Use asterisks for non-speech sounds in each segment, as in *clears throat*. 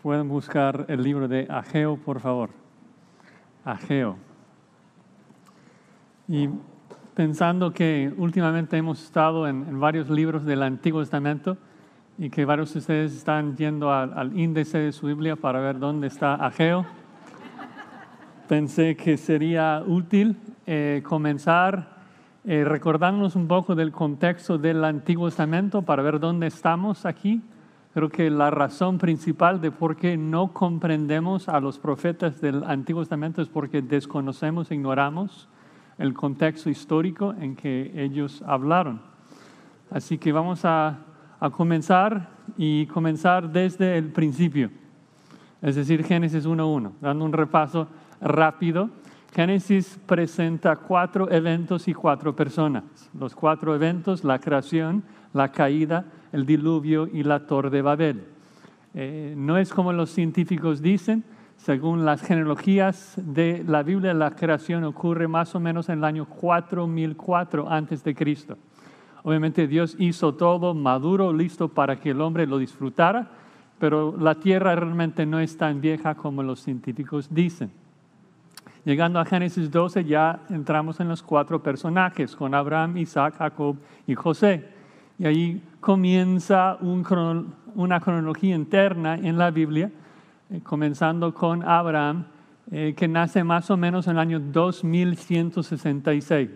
Pueden buscar el libro de Ageo, por favor. Ageo. Y pensando que últimamente hemos estado en, varios libros del Antiguo Testamento y que varios de ustedes están yendo al, índice de su Biblia para ver dónde está Ageo, pensé que sería útil eh, comenzar eh, recordándonos un poco del contexto del Antiguo Testamento para ver dónde estamos aquí Creo que la razón principal de por qué no comprendemos a los profetas del Antiguo Testamento es porque desconocemos, ignoramos el contexto histórico en que ellos hablaron. Así que vamos a, a comenzar y comenzar desde el principio, es decir, Génesis 1.1, dando un repaso rápido. Génesis presenta cuatro eventos y cuatro personas. Los cuatro eventos, la creación, la caída, el diluvio y la torre de Babel. Eh, no es como los científicos dicen, según las genealogías de la Biblia, la creación ocurre más o menos en el año 4004 antes de Cristo. Obviamente Dios hizo todo maduro, listo para que el hombre lo disfrutara, pero la tierra realmente no es tan vieja como los científicos dicen. Llegando a Génesis 12 ya entramos en los cuatro personajes, con Abraham, Isaac, Jacob y José. Y ahí comienza una cronología interna en la Biblia, eh, comenzando con Abraham, eh, que nace más o menos en el año 2166.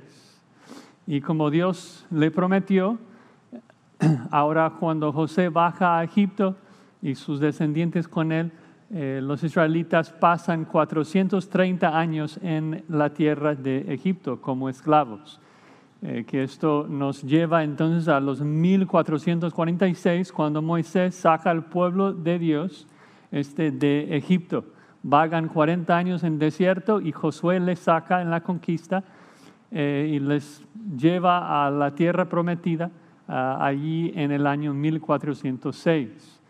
Y como Dios le prometió, *clears throat* ahora cuando José baja a Egipto y sus descendientes con él, eh, los israelitas pasan 430 años en la tierra de Egipto como esclavos. Eh, que esto nos lleva entonces a los 1446, cuando Moisés saca al pueblo de Dios este, de Egipto. Vagan 40 años en desierto y Josué les saca en la conquista eh, y les lleva a la tierra prometida allí en el año 1406.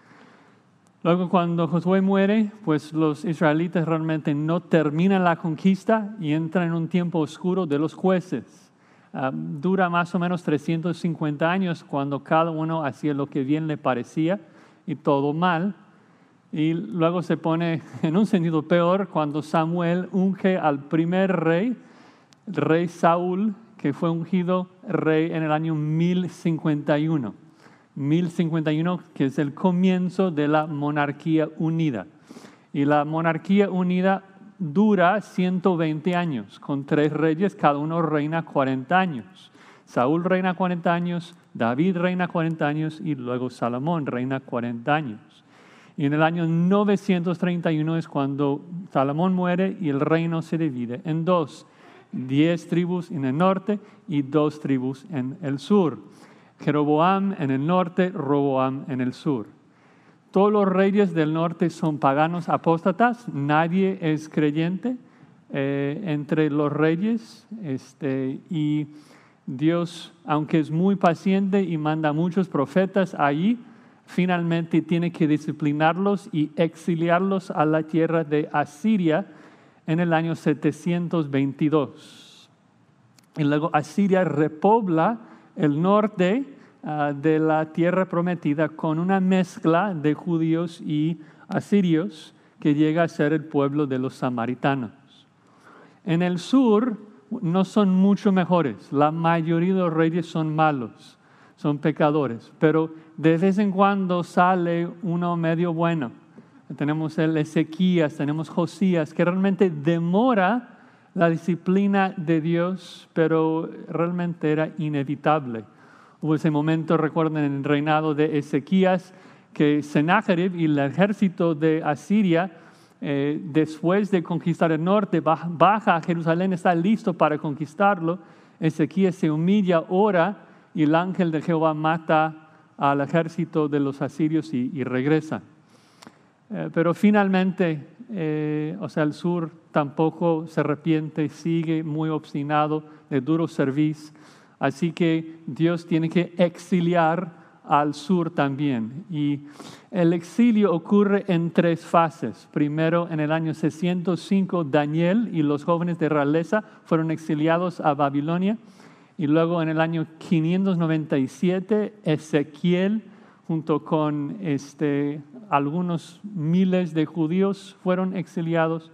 Luego cuando Josué muere, pues los israelitas realmente no terminan la conquista y entran en un tiempo oscuro de los jueces. Ah, dura más o menos 350 años cuando cada uno hacía lo que bien le parecía y todo mal. Y luego se pone *laughs* en un sentido peor cuando Samuel unge al primer rey, el rey Saúl, que fue ungido rey en el año 1051. 1051, que es el comienzo de la monarquía unida. Y la monarquía unida dura 120 años, con tres reyes, cada uno reina 40 años. Saúl reina 40 años, David reina 40 años y luego Salomón reina 40 años. Y en el año 931 es cuando Salomón muere y el reino se divide en dos, diez tribus en el norte y dos tribus en el sur. Jeroboam en el norte, Roboam en el sur. Todos los reyes del norte son paganos apóstatas, nadie es creyente eh, entre los reyes. Este, y Dios, aunque es muy paciente y manda muchos profetas allí, finalmente tiene que disciplinarlos y exiliarlos a la tierra de Asiria en el año 722. Y luego Asiria repobla el norte Ah, de la tierra prometida con una mezcla de judíos y asirios que llega a ser el pueblo de los samaritanos. En el sur no son mucho mejores, la mayoría de los reyes son malos, son pecadores, pero de vez en cuando sale uno medio bueno. Tenemos el Ezequías, tenemos Josías, que realmente demora la disciplina de Dios, pero realmente era inevitable Hubo ese momento, recuerden, en el reinado de Ezequías, que Sennacherib y el ejército de Asiria, eh, después de conquistar el norte, baja a Jerusalén, está listo para conquistarlo. Ezequías se humilla, ora, y el ángel de Jehová mata al ejército de los asirios y, regresa. Eh, pero finalmente, eh, o sea, el sur tampoco se arrepiente, sigue muy obstinado de duro servicio Así que Dios tiene que exiliar al sur también. Y el exilio ocurre en tres fases. Primero, en el año 605, Daniel y los jóvenes de realeza fueron exiliados a Babilonia. Y luego, en el año 597, Ezequiel junto con este, algunos miles de judíos fueron exiliados.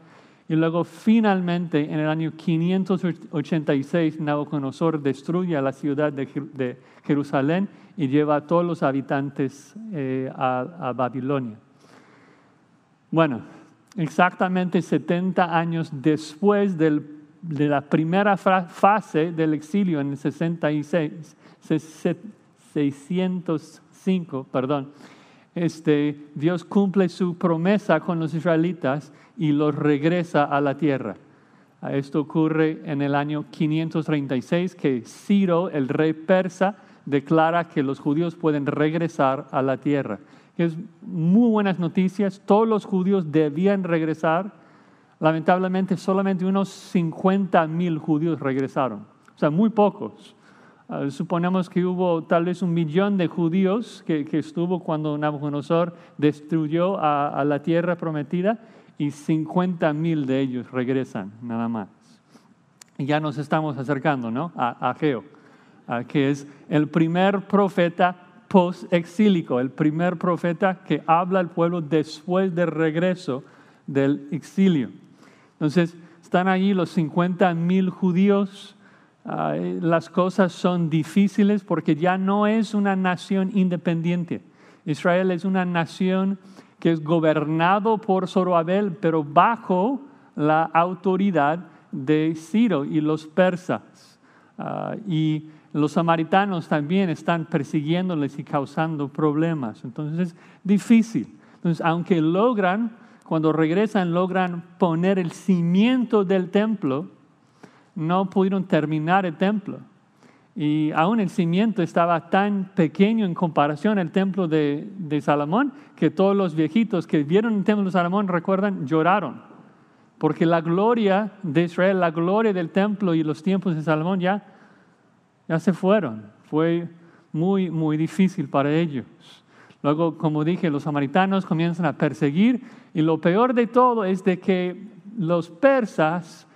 Y luego finalmente en el año 586 Nabucodonosor destruye la ciudad de Jerusalén y lleva a todos los habitantes eh, a, Babilonia. Bueno, exactamente 70 años después de la primera fase del exilio en el 66, 605, perdón, este, Dios cumple su promesa con los israelitas y los regresa a la tierra. Esto ocurre en el año 536 que Ciro, el rey persa, declara que los judíos pueden regresar a la tierra. Es muy buenas noticias, todos los judíos debían regresar. Lamentablemente solamente unos 50 mil judíos regresaron, o sea, muy pocos. Ah, suponemos que hubo tal vez un millón de judíos que, estuvo cuando Nabucodonosor destruyó a, la tierra prometida y 50 mil de ellos regresan nada más. Y ya nos estamos acercando ¿no? a, a Geo, que es el primer profeta post-exílico, el primer profeta que habla al pueblo después del regreso del exilio. Entonces, están allí los 50 mil judíos las cosas son difíciles porque ya no es una nación independiente. Israel es una nación que es gobernado por Zoroabel, pero bajo la autoridad de Ciro y los persas. Ah, y los samaritanos también están persiguiéndoles y causando problemas. Entonces es difícil. Entonces, aunque logran, cuando regresan, logran poner el cimiento del templo, no pudieron terminar el templo. Y aún el cimiento estaba tan pequeño en comparación al templo de, Salomón que todos los viejitos que vieron el templo de Salomón, recuerdan, lloraron. Porque la gloria de Israel, la gloria del templo y los tiempos de Salomón ya, ya se fueron. Fue muy, muy difícil para ellos. Luego, como dije, los samaritanos comienzan a perseguir y lo peor de todo es de que los persas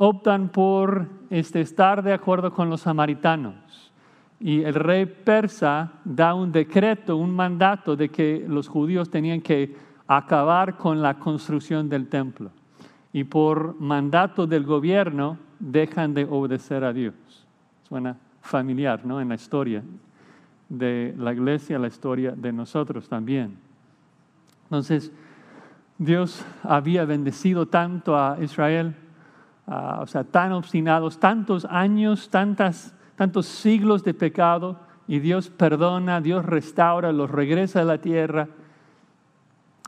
optan por este, estar de acuerdo con los samaritanos. Y el rey persa da un decreto, un mandato de que los judíos tenían que acabar con la construcción del templo. Y por mandato del gobierno dejan de obedecer a Dios. Suena familiar, ¿no? En la historia de la iglesia, la historia de nosotros también. Entonces, Dios había bendecido tanto a Israel Ah, o sea, tan obstinados, tantos años, tantas, tantos siglos de pecado, y Dios perdona, Dios restaura, los regresa a la tierra,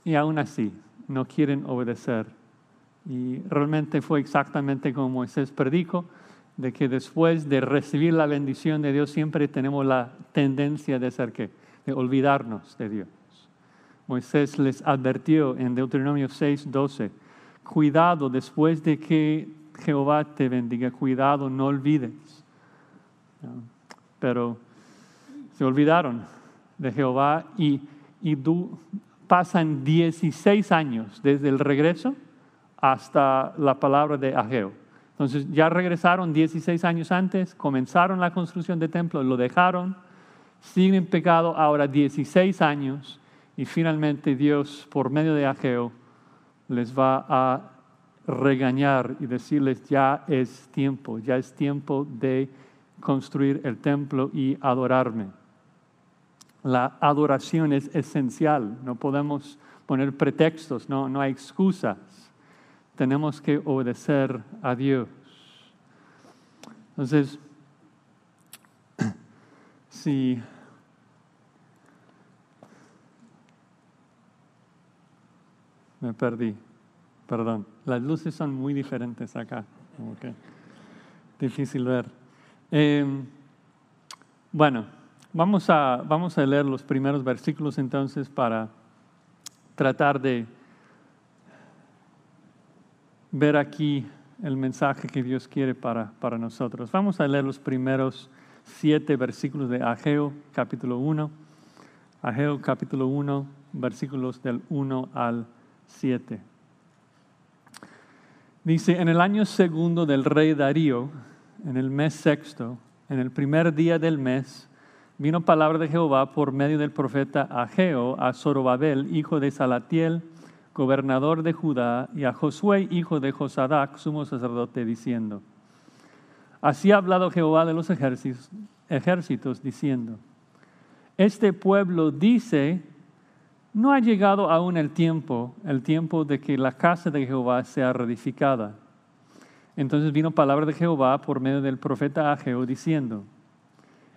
y aún así no quieren obedecer. Y realmente fue exactamente como Moisés predicó, de que después de recibir la bendición de Dios siempre tenemos la tendencia de ser qué, de olvidarnos de Dios. Moisés les advirtió en Deuteronomio 6, 12, cuidado después de que Jehová te bendiga, cuidado, no olvides. Pero se olvidaron de Jehová y, y pasan 16 años desde el regreso hasta la palabra de Ageo. Entonces ya regresaron 16 años antes, comenzaron la construcción del templo, lo dejaron, siguen en pecado ahora 16 años y finalmente Dios por medio de Ageo les va a regañar y decirles ya es tiempo, ya es tiempo de construir el templo y adorarme. La adoración es esencial, no podemos poner pretextos, no, no hay excusas. Tenemos que obedecer a Dios. Entonces, *clears throat* si me perdí. Perdón, las luces son muy diferentes acá. difícil ver. Em, bueno, vamos a, vamos a leer los primeros versículos entonces para tratar de ver aquí el mensaje que Dios quiere para, para nosotros. Vamos a leer los primeros siete versículos de Ageo capítulo 1. Ageo capítulo 1, versículos del 1 al 7. Dice, en el año segundo del rey Darío, en el mes sexto, en el primer día del mes, vino palabra de Jehová por medio del profeta Ageo a Zorobabel, hijo de Salatiel, gobernador de Judá, y a Josué, hijo de Josadac, sumo sacerdote, diciendo, Así ha hablado Jehová de los ejércitos, ejércitos diciendo, Este pueblo dice, no ha llegado aún el tiempo, el tiempo de que la casa de Jehová sea reedificada. Entonces vino palabra de Jehová por medio del profeta Ageo diciendo,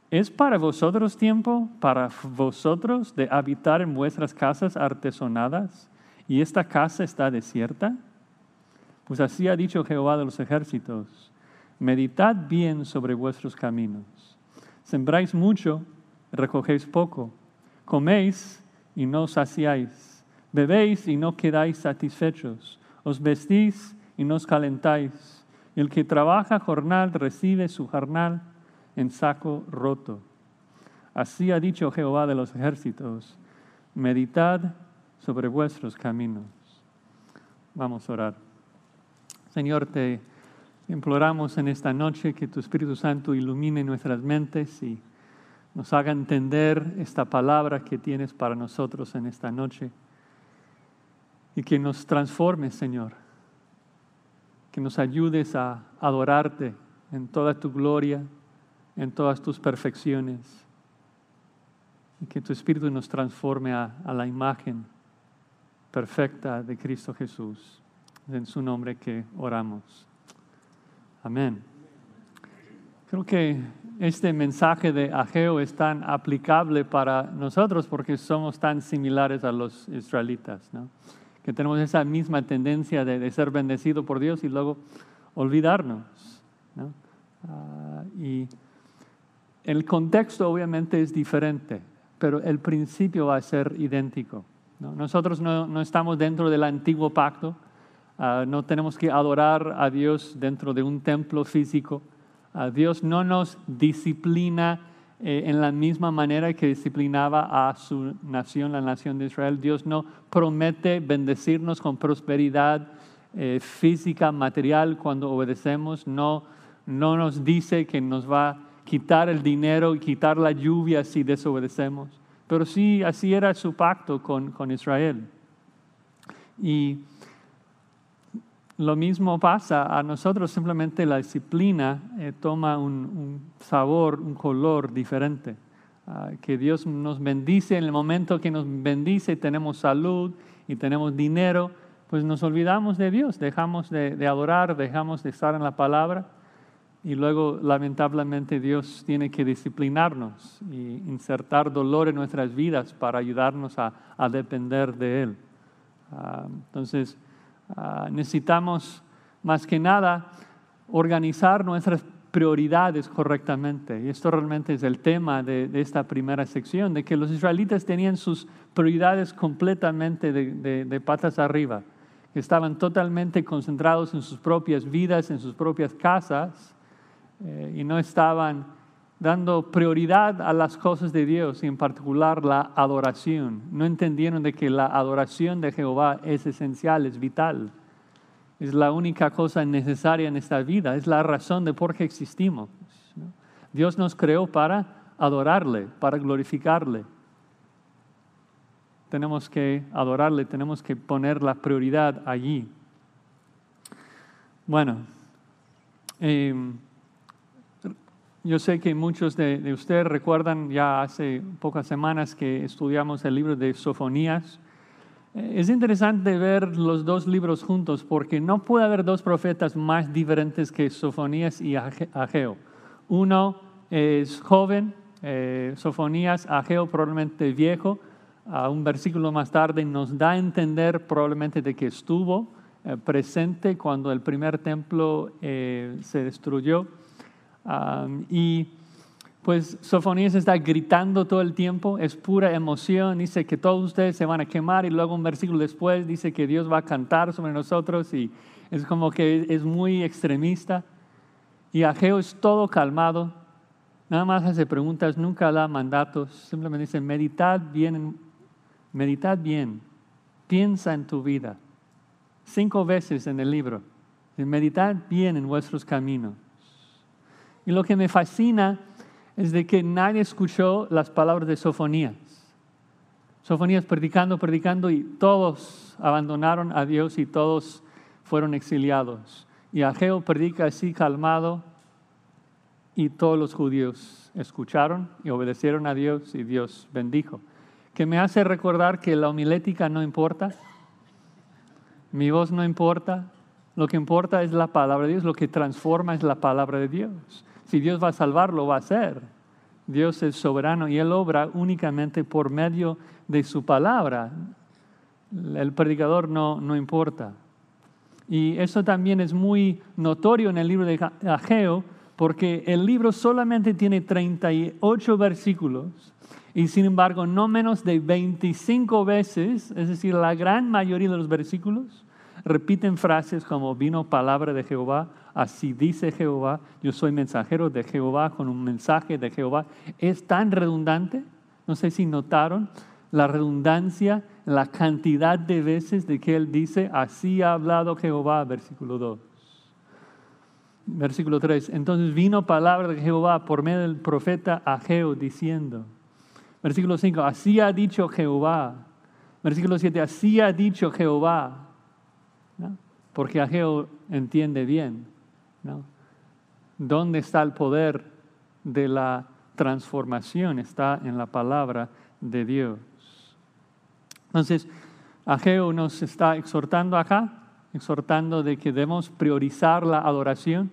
¿Es para vosotros tiempo, para vosotros, de habitar en vuestras casas artesonadas y esta casa está desierta? Pues así ha dicho Jehová de los ejércitos, meditad bien sobre vuestros caminos. Sembráis mucho, recogéis poco, coméis y no saciáis, bebéis y no quedáis satisfechos, os vestís y no os calentáis. El que trabaja jornal recibe su jornal en saco roto. Así ha dicho Jehová de los ejércitos, meditad sobre vuestros caminos. Vamos a orar. Señor, te imploramos en esta noche que tu Espíritu Santo ilumine nuestras mentes y nos haga entender esta palabra que tienes para nosotros en esta noche y que nos transforme, Señor, que nos ayudes a adorarte en toda tu gloria, en todas tus perfecciones y que tu Espíritu nos transforme a, la imagen perfecta de Cristo Jesús. en su nombre que oramos. Amén. Creo que este mensaje de Ageo es tan aplicable para nosotros porque somos tan similares a los israelitas, ¿no? que tenemos esa misma tendencia de, ser bendecido por Dios y luego olvidarnos. ¿no? Ah, y el contexto obviamente es diferente, pero el principio va a ser idéntico. Nosotros no, estamos dentro del antiguo pacto, ah, no tenemos que adorar a Dios dentro de un templo físico. Ah, Dios no nos disciplina eh, en la misma manera que disciplinaba a su nación, la nación de Israel. Dios no promete bendecirnos con prosperidad eh, física, material cuando obedecemos. No, no nos dice que nos va a quitar el dinero y quitar la lluvia si desobedecemos. Pero sí, así era su pacto con, Israel. Y lo mismo pasa a nosotros, simplemente la disciplina eh, toma un, sabor, un color diferente. Ah, que Dios nos bendice en el momento que nos bendice, tenemos salud y tenemos dinero, pues nos olvidamos de Dios, dejamos de adorar, dejamos de estar en la palabra y luego, lamentablemente, Dios tiene que disciplinarnos y insertar dolor en nuestras vidas para ayudarnos a, depender de Él. Ah, entonces, ah, necesitamos más que nada organizar nuestras prioridades correctamente. Y esto realmente es el tema de, esta primera sección, de que los israelitas tenían sus prioridades completamente de, patas arriba, que estaban totalmente concentrados en sus propias vidas, en sus propias casas eh, y no estaban dando prioridad a las cosas de Dios y en particular la adoración. No entendieron de que la adoración de Jehová es esencial, es vital. Es la única cosa necesaria en esta vida, es la razón de por qué existimos. Dios nos creó para adorarle, para glorificarle. Tenemos que adorarle, tenemos que poner la prioridad allí. Bueno, eh, yo sé que muchos de, ustedes recuerdan ya hace pocas semanas que estudiamos el libro de Sofonías. Eh, es interesante ver los dos libros juntos porque no puede haber dos profetas más diferentes que Sofonías y Ageo. Uno es joven, eh, Sofonías, Ageo probablemente viejo. A un versículo más tarde nos da a entender probablemente de que estuvo eh, presente cuando el primer templo se destruyó y pues Sofonías está gritando todo el tiempo, es pura emoción, dice que todos ustedes se van a quemar y luego un versículo después dice que Dios va a cantar sobre nosotros y es como que es muy extremista. Y Ageo es todo calmado, nada más hace preguntas, nunca da mandatos, simplemente dice, meditad bien, meditad bien, piensa en tu vida. Cinco veces en el libro, meditad bien en vuestros caminos. Y lo que me fascina es de que nadie escuchó las palabras de Sofonías. Sofonías predicando, predicando y todos abandonaron a Dios y todos fueron exiliados. Y Ageo predica así calmado y todos los judíos escucharon y obedecieron a Dios y Dios bendijo. Que me hace recordar que la homilética no importa, mi voz no importa, lo que importa es la palabra de Dios, lo que transforma es la palabra de Dios. Si Dios va a salvar, lo va a hacer. Dios es soberano y Él obra únicamente por medio de su palabra. El predicador no, no importa. Y eso también es muy notorio en el libro de Ageo, porque el libro solamente tiene 38 versículos y sin embargo no menos de 25 veces, es decir, la gran mayoría de los versículos, repiten frases como vino palabra de Jehová, así dice Jehová, yo soy mensajero de Jehová con un mensaje de Jehová. Es tan redundante, no sé si notaron la redundancia, la cantidad de veces de que él dice, así ha hablado Jehová, versículo 2. Versículo 3. Entonces vino palabra de Jehová por medio del profeta Ageo diciendo. Versículo 5. Así ha dicho Jehová. Versículo 7. Así ha dicho Jehová. Porque Ageo entiende bien. ¿Dónde está el poder de la transformación? Está en la palabra de Dios. Entonces, Ageo nos está exhortando acá exhortando de que debemos priorizar la adoración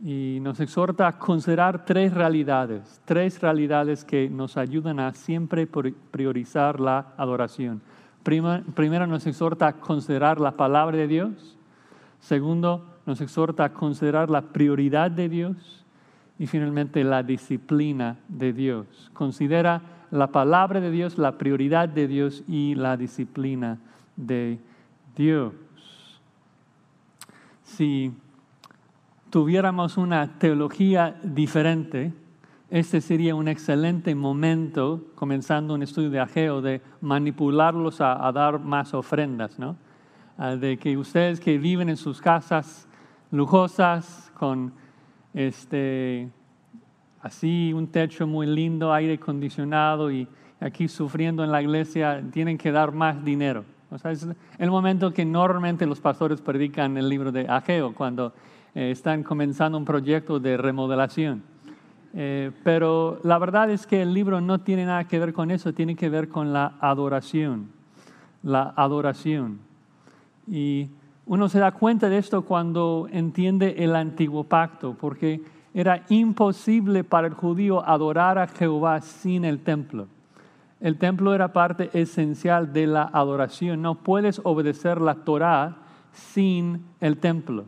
y nos exhorta a considerar tres realidades, tres realidades que nos ayudan a siempre priorizar la adoración. Primero nos exhorta a considerar la palabra de Dios. Segundo, nos exhorta a considerar la prioridad de Dios. Y finalmente, la disciplina de Dios. Considera la palabra de Dios, la prioridad de Dios y la disciplina de Dios si tuviéramos una teología diferente, este sería un excelente momento, comenzando un estudio de Ageo, de manipularlos a, dar más ofrendas, ¿no? Ah, de que ustedes que viven en sus casas lujosas, con este, así un techo muy lindo, aire acondicionado y aquí sufriendo en la iglesia, tienen que dar más dinero. O sea, es el momento que normalmente los pastores predican el libro de Ageo, cuando eh, están comenzando un proyecto de remodelación. Eh, pero la verdad es que el libro no tiene nada que ver con eso, tiene que ver con la adoración. La adoración. Y uno se da cuenta de esto cuando entiende el antiguo pacto, porque era imposible para el judío adorar a Jehová sin el templo. El templo era parte esencial de la adoración. No puedes obedecer la Torah sin el templo,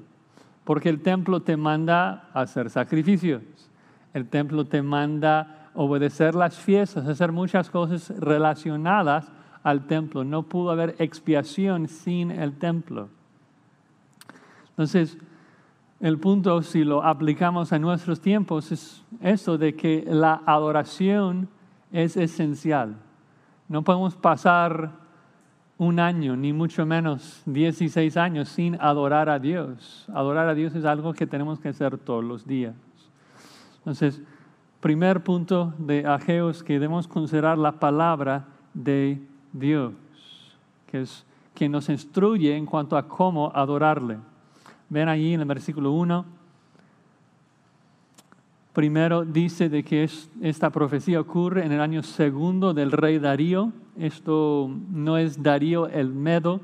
porque el templo te manda hacer sacrificios. El templo te manda obedecer las fiestas, hacer muchas cosas relacionadas al templo. No pudo haber expiación sin el templo. Entonces, el punto, si lo aplicamos a nuestros tiempos, es eso de que la adoración es esencial. No podemos pasar un año, ni mucho menos 16 años, sin adorar a Dios. Adorar a Dios es algo que tenemos que hacer todos los días. Entonces, primer punto de Ageo es que debemos considerar la palabra de Dios, que es quien nos instruye en cuanto a cómo adorarle. Ven allí en el versículo 1 Primero dice de que esta profecía ocurre en el año segundo del rey Darío. Esto no es Darío el Medo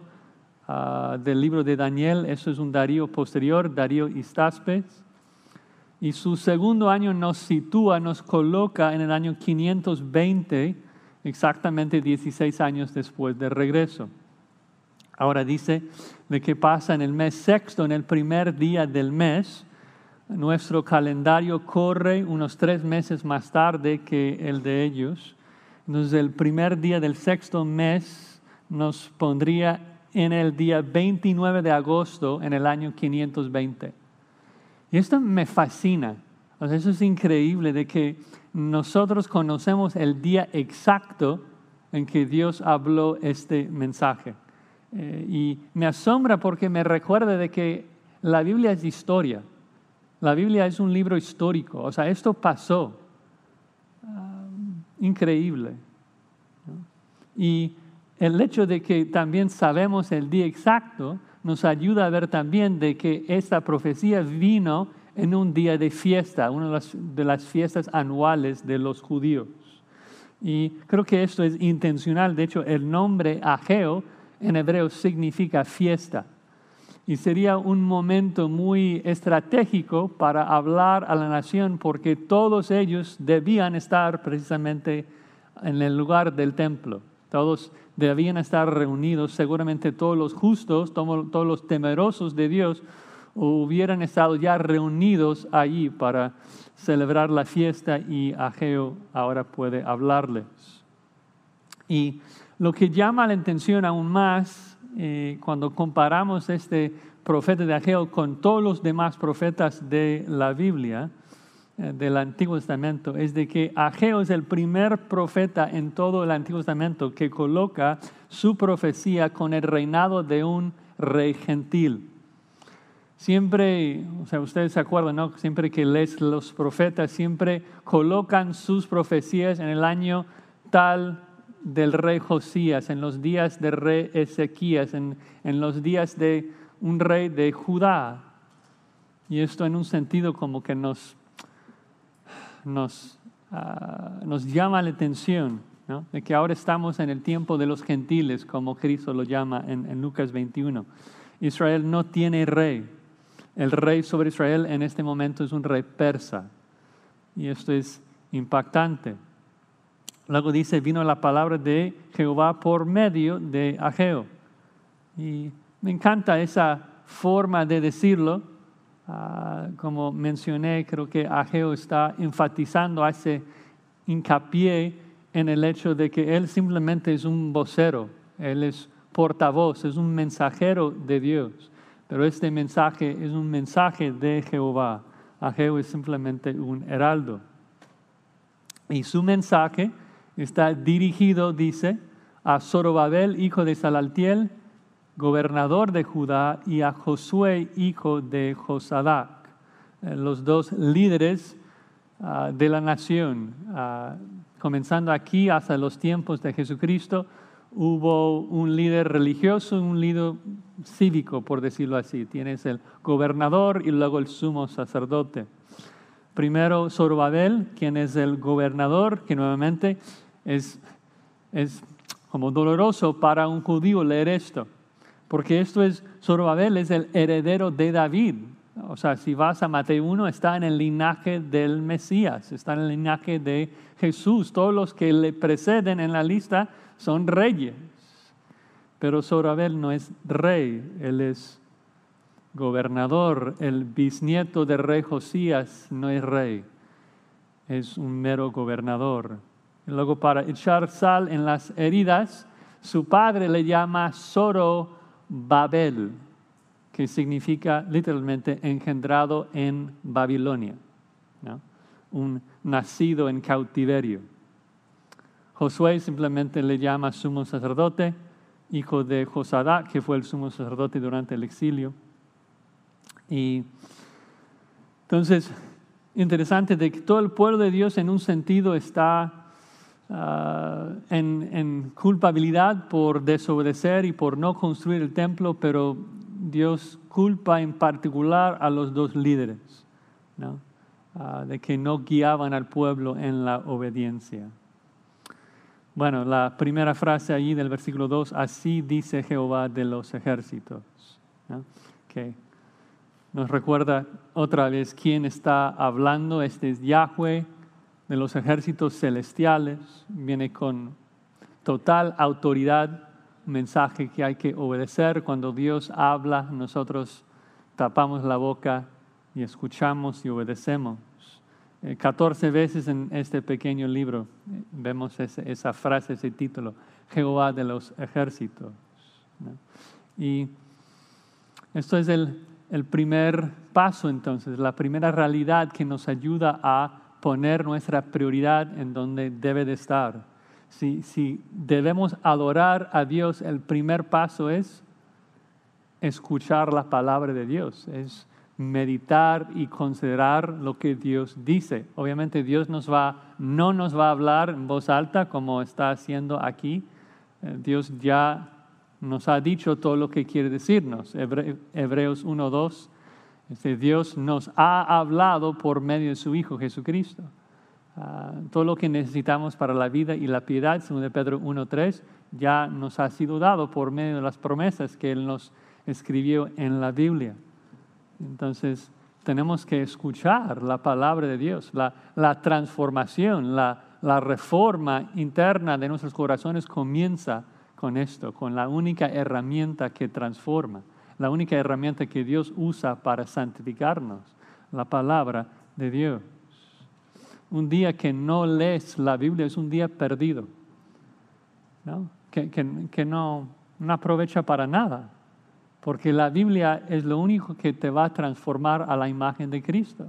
ah, del libro de Daniel, eso es un Darío posterior, Darío Istaspes. Y su segundo año nos sitúa, nos coloca en el año 520, exactamente 16 años después del regreso. Ahora dice de que pasa en el mes sexto, en el primer día del mes, nuestro calendario corre unos tres meses más tarde que el de ellos. Entonces el primer día del sexto mes nos pondría en el día 29 de agosto en el año 520. Y esto me fascina. eso es increíble de que nosotros conocemos el día exacto en que Dios habló este mensaje. Eh, y me asombra porque me recuerda de que la Biblia es historia. La Biblia es un libro histórico, o sea, esto pasó. increíble. Y el hecho de que también sabemos el día exacto nos ayuda a ver también de que esta profecía vino en un día de fiesta, una de las, fiestas anuales de los judíos. Y creo que esto es intencional. De hecho, el nombre Ageo en hebreo significa fiesta. Y sería un momento muy estratégico para hablar a la nación porque todos ellos debían estar precisamente en el lugar del templo. Todos debían estar reunidos, seguramente todos los justos, todos los temerosos de Dios hubieran estado ya reunidos allí para celebrar la fiesta y Ageo ahora puede hablarles. Y lo que llama la atención aún más eh, cuando comparamos este profeta de Ageo con todos los demás profetas de la Biblia, eh, del Antiguo Testamento, es de que Ageo es el primer profeta en todo el Antiguo Testamento que coloca su profecía con el reinado de un rey gentil. Siempre, o sea, ustedes se acuerdan, ¿no? Siempre que lees los profetas, siempre colocan sus profecías en el año tal del rey Josías, en los días del rey Ezequías, en, los días de un rey de Judá. Y esto en un sentido como que nos, nos, ah, nos llama la atención, de que ahora estamos en el tiempo de los gentiles, como Cristo lo llama en, en Lucas 21. Israel no tiene rey. El rey sobre Israel en este momento es un rey persa. Y esto es impactante. Luego dice, vino la palabra de Jehová por medio de Ageo. Y me encanta esa forma de decirlo. Ah, como mencioné, creo que Ageo está enfatizando, hace hincapié en el hecho de que él simplemente es un vocero, él es portavoz, es un mensajero de Dios. Pero este mensaje es un mensaje de Jehová. Ageo es simplemente un heraldo. Y su mensaje está dirigido, dice, a Zorobabel, hijo de Salaltiel, gobernador de Judá, y a Josué, hijo de Josadac, eh, los dos líderes ah, de la nación. Ah, comenzando aquí hasta los tiempos de Jesucristo, hubo un líder religioso, un líder cívico, por decirlo así. Tienes el gobernador y luego el sumo sacerdote. Primero Zorobabel, quien es el gobernador, que nuevamente es, es como doloroso para un judío leer esto, porque esto es, Zorobabel es el heredero de David. O sea, si vas a Mateo 1, está en el linaje del Mesías, está en el linaje de Jesús. Todos los que le preceden en la lista son reyes. Pero Zorobabel no es rey, él es gobernador. El bisnieto del rey Josías no es rey, es un mero gobernador. Y luego para echar sal en las heridas, su padre le llama Zorobabel, que significa literalmente engendrado en Babilonia, un nacido en cautiverio. Josué simplemente le llama sumo sacerdote, hijo de Josadá, que fue el sumo sacerdote durante el exilio. Y entonces, interesante de que todo el pueblo de Dios en un sentido está ah, en, culpabilidad por desobedecer y por no construir el templo, pero Dios culpa en particular a los dos líderes. Ah, de que no guiaban al pueblo en la obediencia. Bueno, la primera frase allí del versículo 2, así dice Jehová de los ejércitos. Que nos recuerda otra vez quién está hablando. Este es Yahweh de los ejércitos celestiales. Viene con total autoridad, un mensaje que hay que obedecer. Cuando Dios habla, nosotros tapamos la boca y escuchamos y obedecemos. 14 eh, veces en este pequeño libro eh, vemos esa frase, ese título, Jehová de los ejércitos. Y esto es el, primer paso entonces, la primera realidad que nos ayuda a poner nuestra prioridad en donde debe de estar. Si, si debemos adorar a Dios, el primer paso es escuchar la palabra de Dios, es meditar y considerar lo que Dios dice. Obviamente Dios no nos va a hablar en voz alta como está haciendo aquí. Eh, Dios ya nos ha dicho todo lo que quiere decirnos. Hebreos 1.2. Este Dios nos ha hablado por medio de su Hijo Jesucristo. Ah, todo lo que necesitamos para la vida y la piedad, según de Pedro 1.3, ya nos ha sido dado por medio de las promesas que Él nos escribió en la Biblia. Entonces, tenemos que escuchar la palabra de Dios, la, transformación, la, la, reforma interna de nuestros corazones comienza con esto, con la única herramienta que transforma, la única herramienta que Dios usa para santificarnos, la palabra de Dios. Un día que no lees la Biblia es un día perdido, Que, que no, no aprovecha para nada porque la Biblia es lo único que te va a transformar a la imagen de Cristo.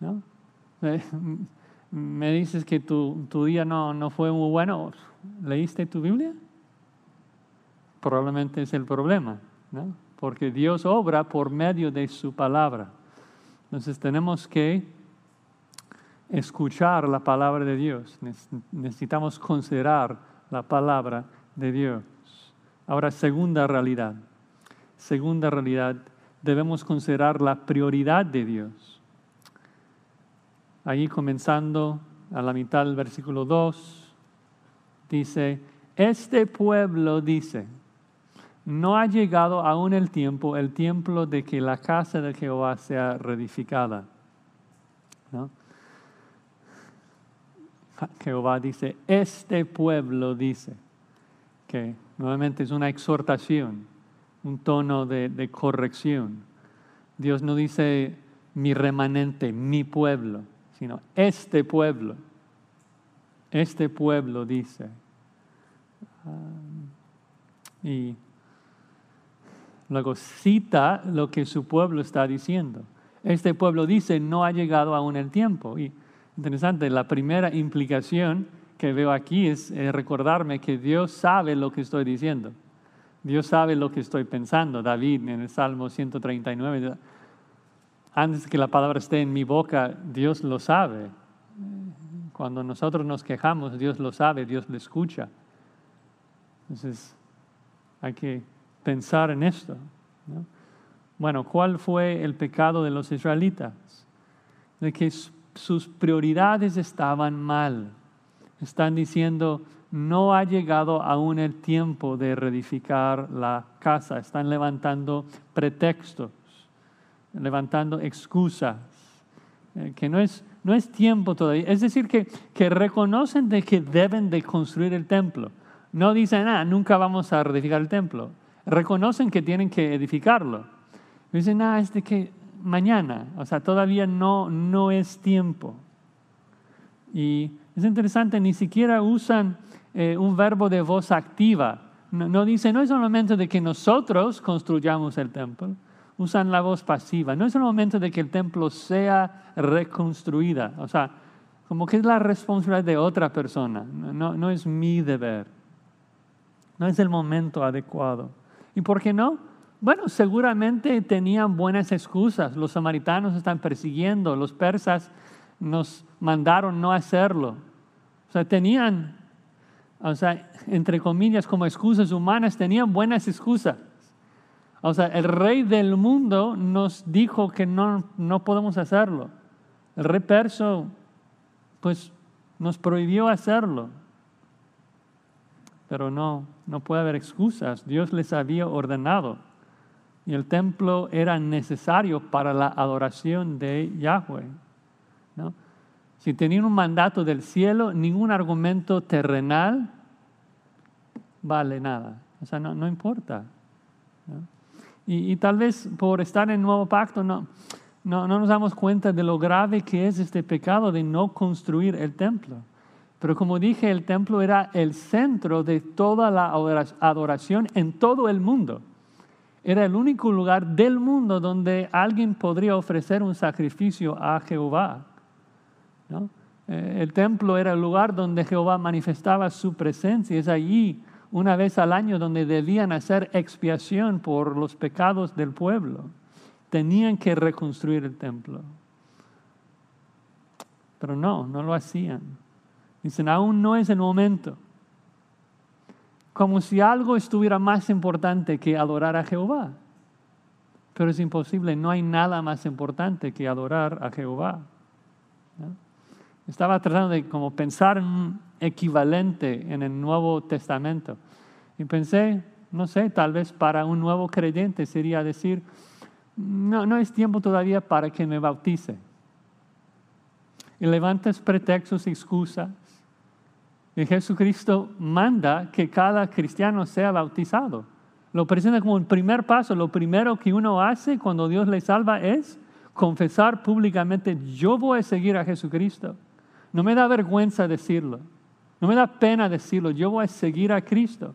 ¿no? Me dices que tu, día no, no fue muy bueno. ¿Leíste tu Biblia? Probablemente es el problema, porque Dios obra por medio de su palabra. Entonces tenemos que escuchar la palabra de Dios, necesitamos considerar la palabra de Dios. Ahora, segunda realidad. Segunda realidad, debemos considerar la prioridad de Dios. Ahí comenzando a la mitad del versículo 2, dice, este pueblo dice, no ha llegado aún el tiempo, el tiempo de que la casa de Jehová sea reedificada. Jehová dice, este pueblo dice, que nuevamente es una exhortación un tono de, corrección. Dios no dice mi remanente, mi pueblo, sino este pueblo. Este pueblo dice. Ah, y luego cita lo que su pueblo está diciendo. Este pueblo dice, no ha llegado aún el tiempo. Y interesante, la primera implicación que veo aquí es recordarme que Dios sabe lo que estoy diciendo. Dios sabe lo que estoy pensando. David en el Salmo 139, antes que la palabra esté en mi boca, Dios lo sabe. Cuando nosotros nos quejamos, Dios lo sabe, Dios lo escucha. Entonces, hay que pensar en esto. Bueno, ¿cuál fue el pecado de los israelitas? De que sus prioridades estaban mal. Están diciendo, no ha llegado aún el tiempo de reedificar la casa. Están levantando pretextos, levantando excusas, eh, que no es, no es tiempo todavía. Es decir, que, que reconocen de que deben de construir el templo. No dicen, ah, nunca vamos a reedificar el templo. Reconocen que tienen que edificarlo. Dicen, ah, es de que mañana, o sea, todavía no, no es tiempo. Y es interesante, ni siquiera usan eh, un verbo de voz activa. No, dice, no es el momento de que nosotros construyamos el templo, usan la voz pasiva. No es el momento de que el templo sea reconstruida. O sea, como que es la responsabilidad de otra persona, no, no es mi deber. No es el momento adecuado. ¿Y por qué no? Bueno, seguramente tenían buenas excusas. Los samaritanos están persiguiendo, los persas nos mandaron no hacerlo. O sea, tenían o sea, entre comillas, como excusas humanas, tenían buenas excusas. O sea, el rey del mundo nos dijo que no, no podemos hacerlo. El rey perso, pues, nos prohibió hacerlo. Pero no, no puede haber excusas. Dios les había ordenado. Y el templo era necesario para la adoración de Yahweh. ¿no? Si tenían un mandato del cielo, ningún argumento terrenal vale nada. O sea, no, importa. Y, tal vez por estar en el nuevo pacto no, no, no nos damos cuenta de lo grave que es este pecado de no construir el templo. Pero como dije, el templo era el centro de toda la adoración en todo el mundo. Era el único lugar del mundo donde alguien podría ofrecer un sacrificio a Jehová. Eh, el templo era el lugar donde Jehová manifestaba su presencia. Es allí, una vez al año, donde debían hacer expiación por los pecados del pueblo. Tenían que reconstruir el templo. Pero no, no lo hacían. Dicen, aún no es el momento. Como si algo estuviera más importante que adorar a Jehová. Pero es imposible, no hay nada más importante que adorar a Jehová. Estaba tratando de como pensar en un equivalente en el Nuevo Testamento. Y pensé, no sé, tal vez para un nuevo creyente sería decir, no, no es tiempo todavía para que me bautice. Y levantas pretextos y excusas. Y Jesucristo manda que cada cristiano sea bautizado. Lo presenta como el primer paso. Lo primero que uno hace cuando Dios le salva es confesar públicamente, yo voy a seguir a Jesucristo. No me da vergüenza decirlo. No me da pena decirlo. Yo voy a seguir a Cristo.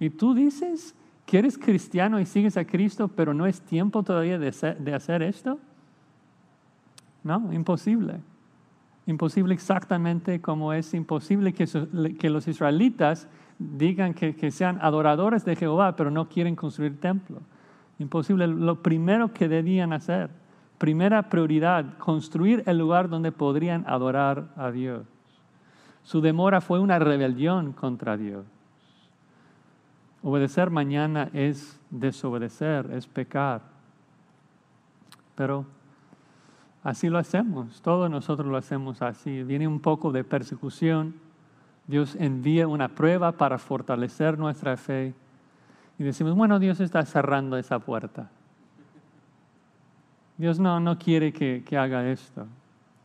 Y tú dices que eres cristiano y sigues a Cristo, pero no es tiempo todavía de hacer, esto. No, imposible. Imposible exactamente como es imposible que, los israelitas digan que, que, sean adoradores de Jehová, pero no quieren construir templo. Imposible. Lo primero que debían hacer, primera prioridad, construir el lugar donde podrían adorar a Dios. Su demora fue una rebelión contra Dios. Obedecer mañana es desobedecer, es pecar. Pero así lo hacemos, todos nosotros lo hacemos así. Viene un poco de persecución, Dios envía una prueba para fortalecer nuestra fe y decimos, bueno, Dios está cerrando esa puerta. Dios no, no quiere que, que haga esto.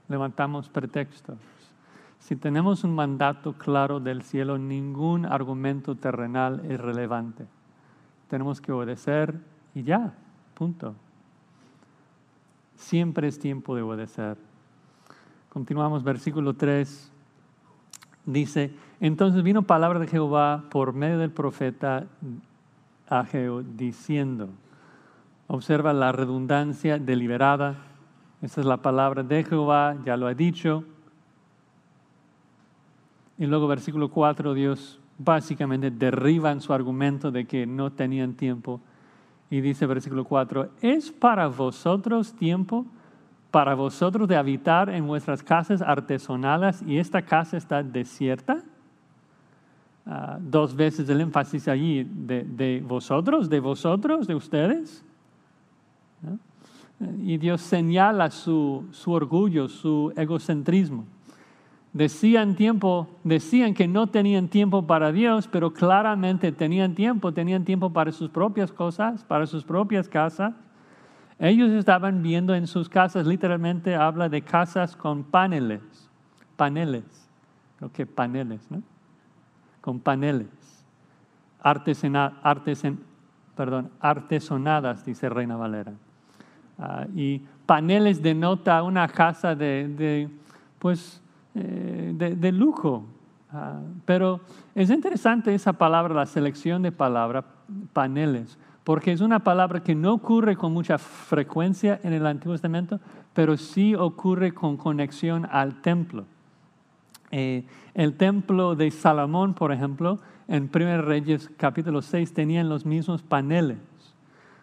Levantamos pretextos. Si tenemos un mandato claro del cielo, ningún argumento terrenal es relevante. Tenemos que obedecer y ya, punto. Siempre es tiempo de obedecer. Continuamos, versículo 3. Dice, entonces vino palabra de Jehová por medio del profeta Ageo diciendo, observa la redundancia deliberada, esa es la palabra de Jehová, ya lo ha dicho, y luego versículo 4, Dios básicamente derriba en su argumento de que no tenían tiempo. Y dice versículo 4, ¿es para vosotros tiempo, para vosotros de habitar en vuestras casas artesonadas y esta casa está desierta? Ah, dos veces el énfasis allí, de, vosotros, de vosotros, de ustedes. Y Dios señala su, su orgullo, su egocentrismo. Decían tiempo, decían que no tenían tiempo para Dios, pero claramente tenían tiempo, tenían tiempo para sus propias cosas, para sus propias casas. Ellos estaban viendo en sus casas, literalmente habla de casas con paneles, paneles, creo que paneles, ¿no? Con paneles, artesana, artesen, perdón, artesonadas, dice Reina Valera. Ah, y paneles denota una casa de, de pues, eh, de, lujo. Ah, pero es interesante esa palabra, la selección de palabras, paneles, porque es una palabra que no ocurre con mucha frecuencia en el Antiguo Testamento, pero sí ocurre con conexión al templo. Eh, el templo de Salomón, por ejemplo, en 1 Reyes capítulo 6 tenían los mismos paneles.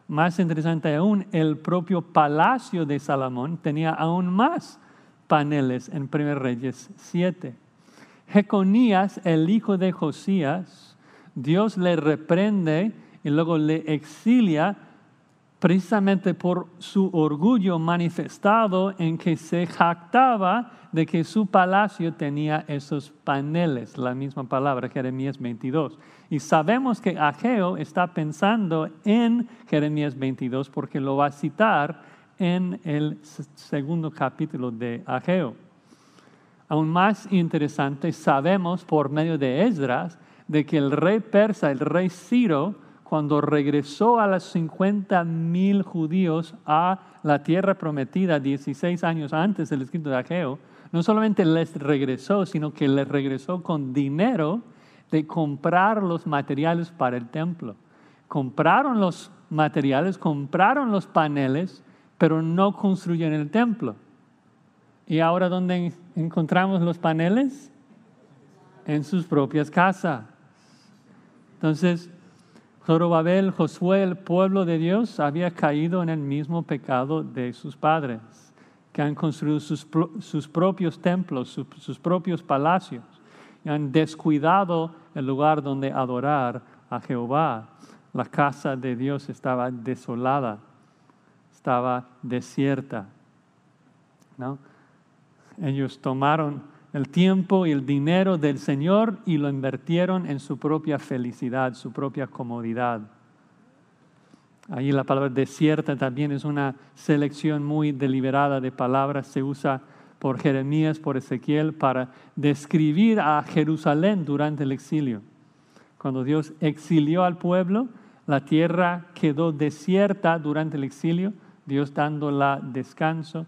Más interesante aún, el propio palacio de Salomón tenía aún más paneles en 1 Reyes 7. Jeconías, el hijo de Josías, Dios le reprende y luego le exilia precisamente por su orgullo manifestado en que se jactaba de que su palacio tenía esos paneles, la misma palabra, Jeremías 22. Y sabemos que Ageo está pensando en Jeremías 22 porque lo va a citar en el segundo capítulo de Ageo. Aún más interesante, sabemos por medio de Esdras de que el rey persa, el rey Ciro, cuando regresó a los 50 mil judíos a la tierra prometida 16 años antes del escrito de Ageo, no solamente les regresó, sino que les regresó con dinero de comprar los materiales para el templo. Compraron los materiales, compraron los paneles, pero no construyen el templo. ¿Y ahora dónde encontramos los paneles? En sus propias casas. Entonces, Zorobabel, Josué, el pueblo de Dios, había caído en el mismo pecado de sus padres, que han construido sus, propios templos, sus propios palacios, y han descuidado el lugar donde adorar a Jehová. La casa de Dios estaba desolada, estaba desierta. ¿no? Ellos tomaron el tiempo y el dinero del Señor y lo invirtieron en su propia felicidad, su propia comodidad. Ahí la palabra desierta también es una selección muy deliberada de palabras, se usa por Jeremías, por Ezequiel, para describir a Jerusalén durante el exilio. Cuando Dios exilió al pueblo, la tierra quedó desierta durante el exilio, Dios dándola descanso.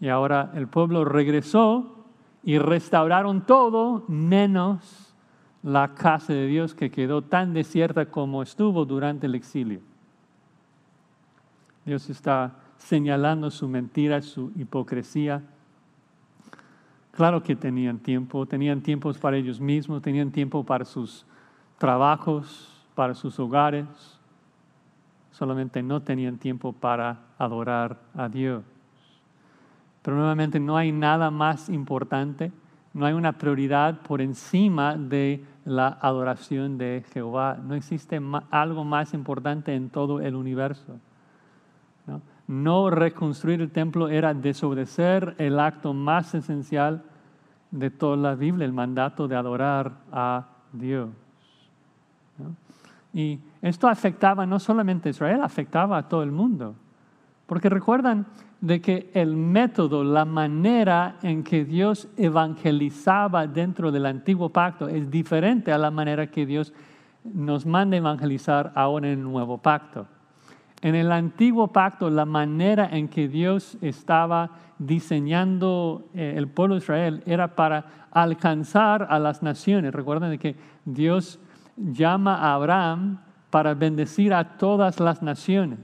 Y ahora el pueblo regresó y restauraron todo menos la casa de Dios que quedó tan desierta como estuvo durante el exilio. Dios está señalando su mentira, su hipocresía. Claro que tenían tiempo, tenían tiempos para ellos mismos, tenían tiempo para sus trabajos, para sus hogares, solamente no tenían tiempo para adorar a Dios. Pero nuevamente no hay nada más importante, no hay una prioridad por encima de la adoración de Jehová. No existe algo más importante en todo el universo. ¿no? no reconstruir el templo era desobedecer el acto más esencial de toda la Biblia, el mandato de adorar a Dios. Y esto afectaba no solamente a Israel, afectaba a todo el mundo. Porque recuerdan de que el método, la manera en que Dios evangelizaba dentro del antiguo pacto es diferente a la manera que Dios nos manda evangelizar ahora en el nuevo pacto. En el antiguo pacto, la manera en que Dios estaba diseñando eh, el pueblo de Israel era para alcanzar a las naciones. Recuerden que Dios llama a Abraham para bendecir a todas las naciones.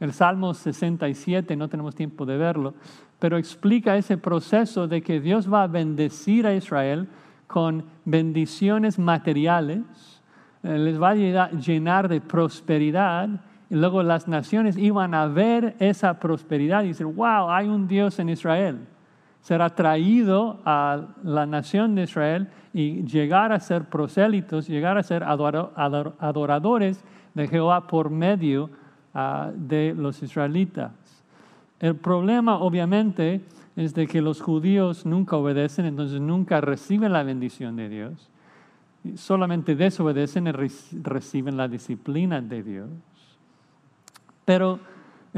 El Salmo 67, no tenemos tiempo de verlo, pero explica ese proceso de que Dios va a bendecir a Israel con bendiciones materiales, eh, les va a llenar de prosperidad y luego las naciones iban a ver esa prosperidad y decir, wow, hay un Dios en Israel. Será traído a la nación de Israel y llegar a ser prosélitos, llegar a ser adoradores de Jehová por medio Ah, de los israelitas. El problema obviamente es de que los judíos nunca obedecen, entonces nunca reciben la bendición de Dios. Solamente desobedecen y reciben la disciplina de Dios. Pero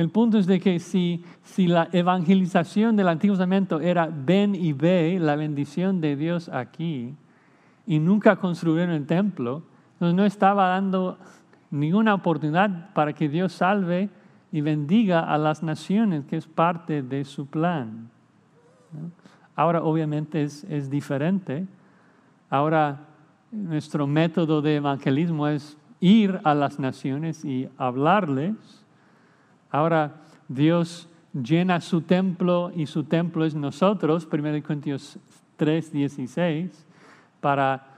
el punto es de que si, si la evangelización del Antiguo Testamento era ven y ve la bendición de Dios aquí, y nunca construyeron el templo, entonces no estaba dando ninguna oportunidad para que Dios salve y bendiga a las naciones, que es parte de su plan. Ahora obviamente es, es diferente. Ahora nuestro método de evangelismo es ir a las naciones y hablarles. Ahora Dios llena su templo y su templo es nosotros, 1 Corintios 3, 16, para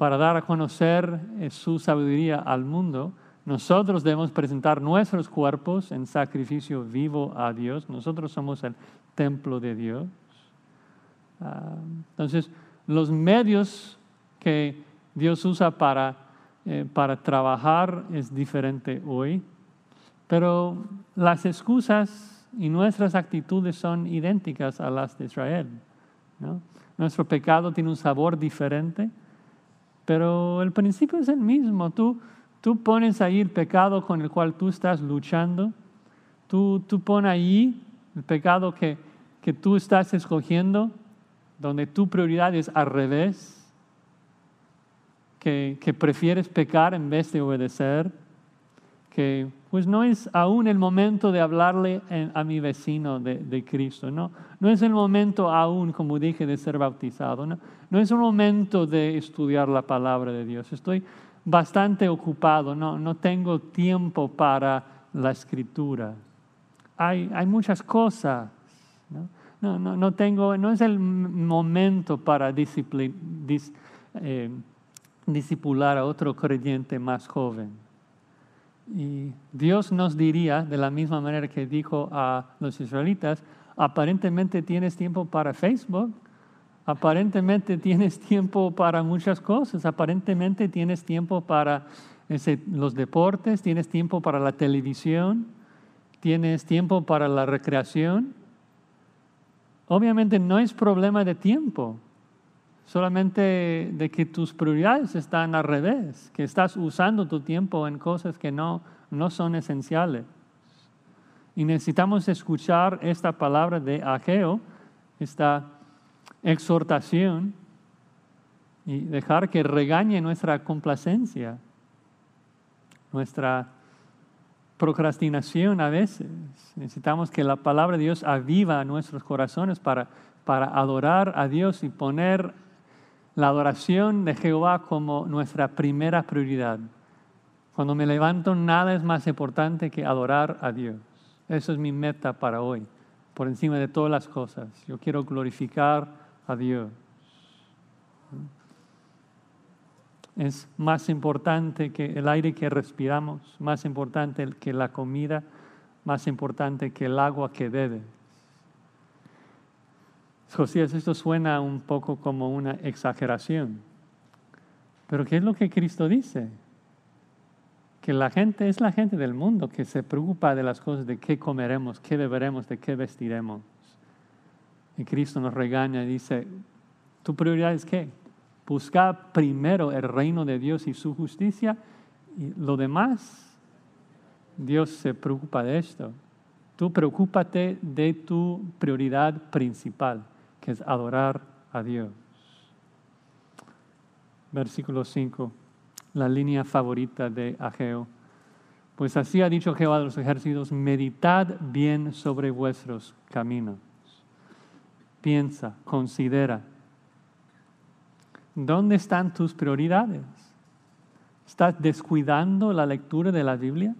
para dar a conocer eh, su sabiduría al mundo, nosotros debemos presentar nuestros cuerpos en sacrificio vivo a Dios. Nosotros somos el templo de Dios. Ah, entonces, los medios que Dios usa para, eh, para trabajar es diferente hoy, pero las excusas y nuestras actitudes son idénticas a las de Israel. Nuestro pecado tiene un sabor diferente pero el principio es el mismo. Tú, tú pones ahí el pecado con el cual tú estás luchando. Tú, tú pones ahí el pecado que, que tú estás escogiendo, donde tu prioridad es al revés, que, que prefieres pecar en vez de obedecer, que pues no es aún el momento de hablarle a mi vecino de, Cristo, ¿no? No es el momento aún, como dije, de ser bautizado, ¿no? No es el momento de estudiar la palabra de Dios. Estoy bastante ocupado, no, no tengo tiempo para la escritura. Hay, muchas cosas, ¿no? No, no, tengo, no es el momento para disciplin, eh, a otro creyente más joven. Y Dios nos diría, de la misma manera que dijo a los israelitas, aparentemente tienes tiempo para Facebook, aparentemente tienes tiempo para muchas cosas, aparentemente tienes tiempo para los deportes, tienes tiempo para la televisión, tienes tiempo para la recreación. Obviamente no es problema de tiempo, solamente de que tus prioridades están al revés, que estás usando tu tiempo en cosas que no, no son esenciales. Y necesitamos escuchar esta palabra de Ageo, esta exhortación, y dejar que regañe nuestra complacencia, nuestra procrastinación a veces. Necesitamos que la palabra de Dios aviva nuestros corazones para, para adorar a Dios y poner la adoración de Jehová como nuestra primera prioridad. Cuando me levanto, nada es más importante que adorar a Dios. Eso es mi meta para hoy, por encima de todas las cosas. Yo quiero glorificar a Dios. Es más importante que el aire que respiramos, más importante que la comida, más importante que el agua que bebes. Josías, esto suena un poco como una exageración. Pero ¿qué es lo que Cristo dice? Que la gente es la gente del mundo que se preocupa de las cosas de qué comeremos, qué beberemos, de qué vestiremos. Y Cristo nos regaña y dice, ¿tu prioridad es qué? Buscar primero el reino de Dios y su justicia y lo demás, Dios se preocupa de esto. Tú preocúpate de tu prioridad principal que es adorar a Dios. Versículo 5, la línea favorita de Ageo. Pues así ha dicho Jehová de los ejércitos, meditad bien sobre vuestros caminos. Piensa, considera. ¿Dónde están tus prioridades? ¿Estás descuidando la lectura de la Biblia?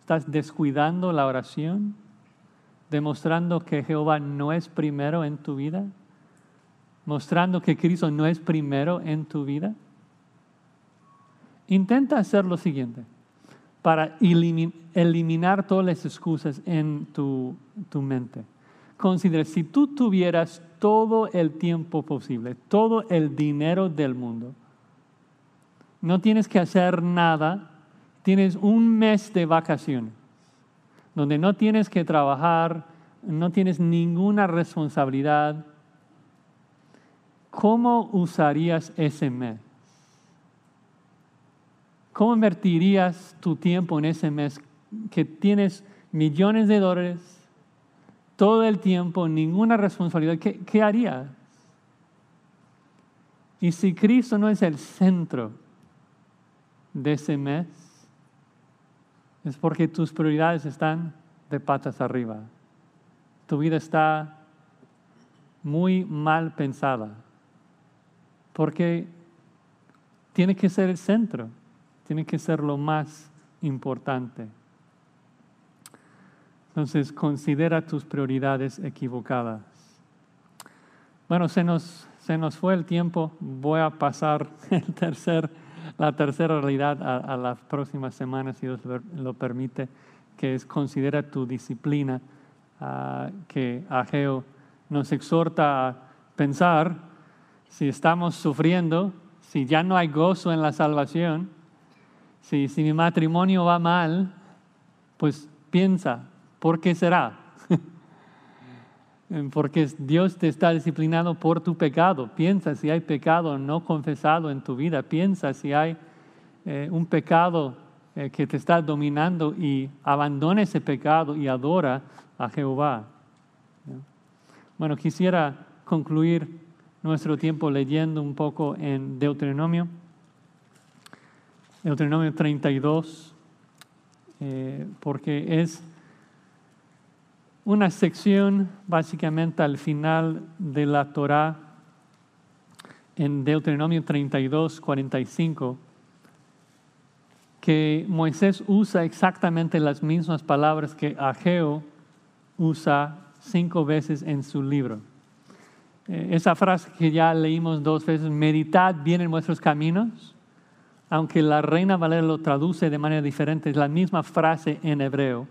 ¿Estás descuidando la oración? ¿Demostrando que Jehová no es primero en tu vida? Mostrando que Cristo no es primero en tu vida? Intenta hacer lo siguiente para eliminar todas las excusas en tu, tu mente. Considera, si tú tuvieras todo el tiempo posible, todo el dinero del mundo, no tienes que hacer nada, tienes un mes de vacaciones, donde no tienes que trabajar, no tienes ninguna responsabilidad, ¿cómo usarías ese mes? ¿Cómo invertirías tu tiempo en ese mes que tienes millones de dólares, todo el tiempo, ninguna responsabilidad? ¿Qué, qué harías? Y si Cristo no es el centro de ese mes, es porque tus prioridades están de patas arriba. Tu vida está muy mal pensada porque tiene que ser el centro, tiene que ser lo más importante. Entonces, considera tus prioridades equivocadas. Bueno, se nos, se nos fue el tiempo. Voy a pasar *laughs* el tercer, la tercera realidad a, las próximas semanas, si Dios lo permite, que es considera tu disciplina, uh, que Ageo nos exhorta a pensar si estamos sufriendo, si ya no hay gozo en la salvación, si, si mi matrimonio va mal, pues piensa, ¿por qué será? *laughs* Porque Dios te está disciplinando por tu pecado. Piensa si hay pecado no confesado en tu vida. Piensa si hay eh, un pecado eh, que te está dominando y abandona ese pecado y adora a Jehová. Bueno, quisiera concluir nuestro tiempo leyendo un poco en Deuteronomio, Deuteronomio 32, eh, porque es una sección básicamente al final de la Torah en Deuteronomio 32, 45, que Moisés usa exactamente las mismas palabras que Ageo usa cinco veces en su libro. Eh, esa frase que ya leímos dos veces, meditad bien en vuestros caminos, aunque la Reina Valera lo traduce de manera diferente, es la misma frase en hebreo.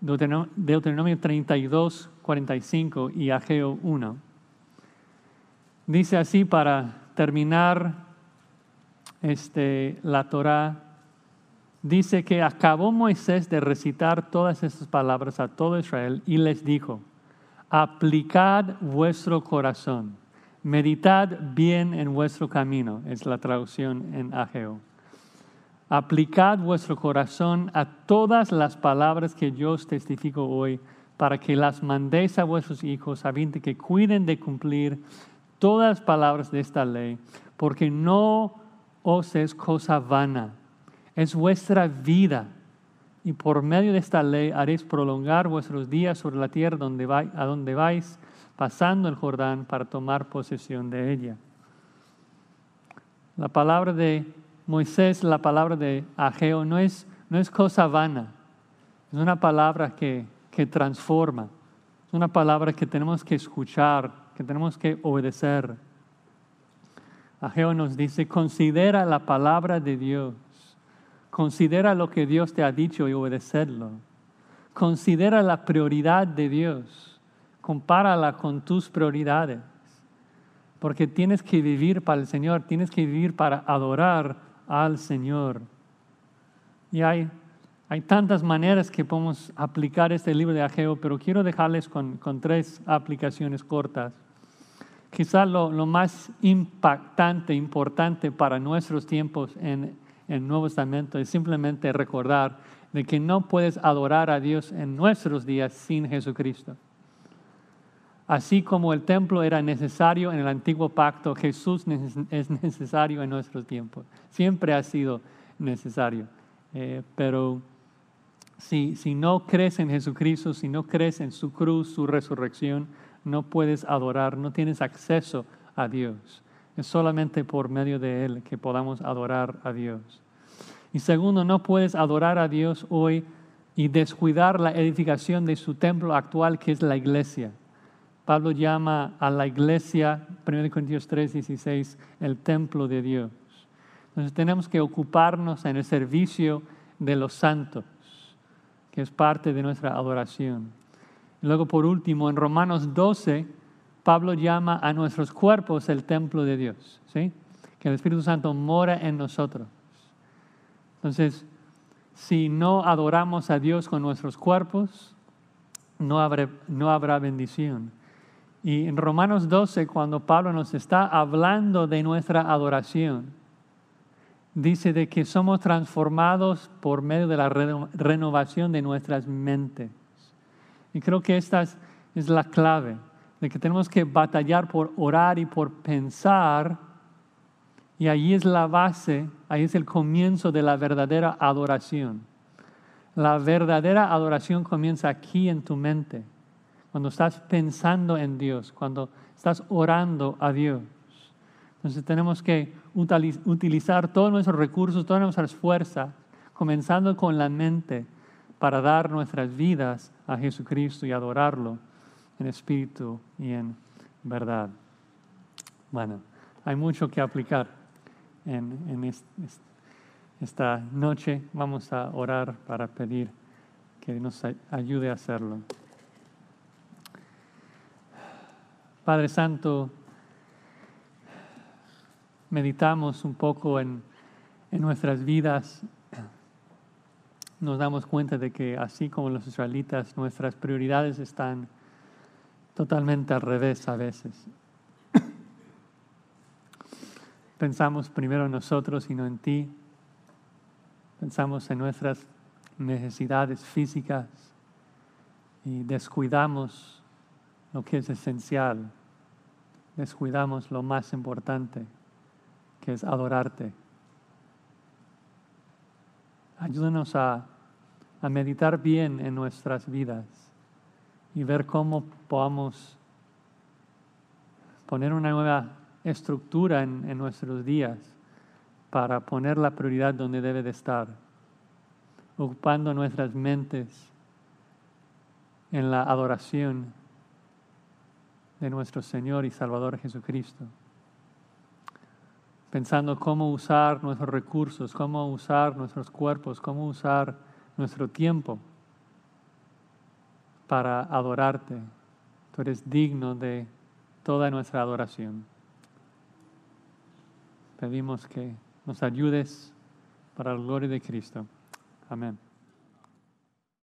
Deuteronomio 32, 45 y Ageo 1. Dice así para terminar este, la Torah, dice que acabó Moisés de recitar todas estas palabras a todo Israel y les dijo, aplicad vuestro corazón, meditad bien en vuestro camino, es la traducción en Ageo. Aplicad vuestro corazón a todas las palabras que yo os testifico hoy, para que las mandéis a vuestros hijos, de que cuiden de cumplir todas las palabras de esta ley, porque no os es cosa vana, es vuestra vida. Y por medio de esta ley haréis prolongar vuestros días sobre la tierra donde a donde vais, pasando el Jordán para tomar posesión de ella. La palabra de Moisés, la palabra de Ageo, no es, no es cosa vana, es una palabra que, que transforma, es una palabra que tenemos que escuchar, que tenemos que obedecer. Ageo nos dice, considera la palabra de Dios, considera lo que Dios te ha dicho y obedecerlo, considera la prioridad de Dios, compárala con tus prioridades, porque tienes que vivir para el Señor, tienes que vivir para adorar al Señor. Y hay, hay tantas maneras que podemos aplicar este libro de Ageo, pero quiero dejarles con, con tres aplicaciones cortas. Quizás lo, lo, más impactante, importante para nuestros tiempos en el Nuevo Testamento es simplemente recordar de que no puedes adorar a Dios en nuestros días sin Jesucristo. Así como el templo era necesario en el antiguo pacto, Jesús es necesario en nuestros tiempos. Siempre ha sido necesario. Eh, pero si, si no crees en Jesucristo, si no crees en su cruz, su resurrección, no puedes adorar, no tienes acceso a Dios. Es solamente por medio de Él que podamos adorar a Dios. Y segundo, no puedes adorar a Dios hoy y descuidar la edificación de su templo actual, que es la iglesia. Pablo llama a la iglesia, 1 Corintios 3, 16, el templo de Dios. Entonces tenemos que ocuparnos en el servicio de los santos, que es parte de nuestra adoración. Luego, por último, en Romanos 12, Pablo llama a nuestros cuerpos el templo de Dios, ¿sí? que el Espíritu Santo mora en nosotros. Entonces, si no adoramos a Dios con nuestros cuerpos, no habrá, bendición. Y en Romanos 12, cuando Pablo nos está hablando de nuestra adoración, dice de que somos transformados por medio de la renovación de nuestras mentes. Y creo que esta es, es la clave, de que tenemos que batallar por orar y por pensar, y ahí es la base, ahí es el comienzo de la verdadera adoración. La verdadera adoración comienza aquí en tu mente cuando estás pensando en Dios, cuando estás orando a Dios. Entonces tenemos que utilizar todos nuestros recursos, todas nuestras fuerzas, comenzando con la mente, para dar nuestras vidas a Jesucristo y adorarlo en espíritu y en verdad. Bueno, hay mucho que aplicar en, esta noche. Vamos a orar para pedir que nos ayude a hacerlo. Padre Santo, meditamos un poco en, nuestras vidas, nos damos cuenta de que así como los israelitas, nuestras prioridades están totalmente al revés a veces. Pensamos primero en nosotros y no en ti. Pensamos en nuestras necesidades físicas y descuidamos lo que es esencial, descuidamos lo más importante, que es adorarte. Ayúdanos a, a meditar bien en nuestras vidas y ver cómo podamos poner una nueva estructura en, en, nuestros días para poner la prioridad donde debe de estar, ocupando nuestras mentes en la adoración de nuestro Señor y Salvador Jesucristo. pensando cómo usar nuestros recursos, cómo usar nuestros cuerpos, cómo usar nuestro tiempo para adorarte. Tú eres digno de toda nuestra adoración. Pedimos que nos ayudes para la gloria de Cristo. Amén.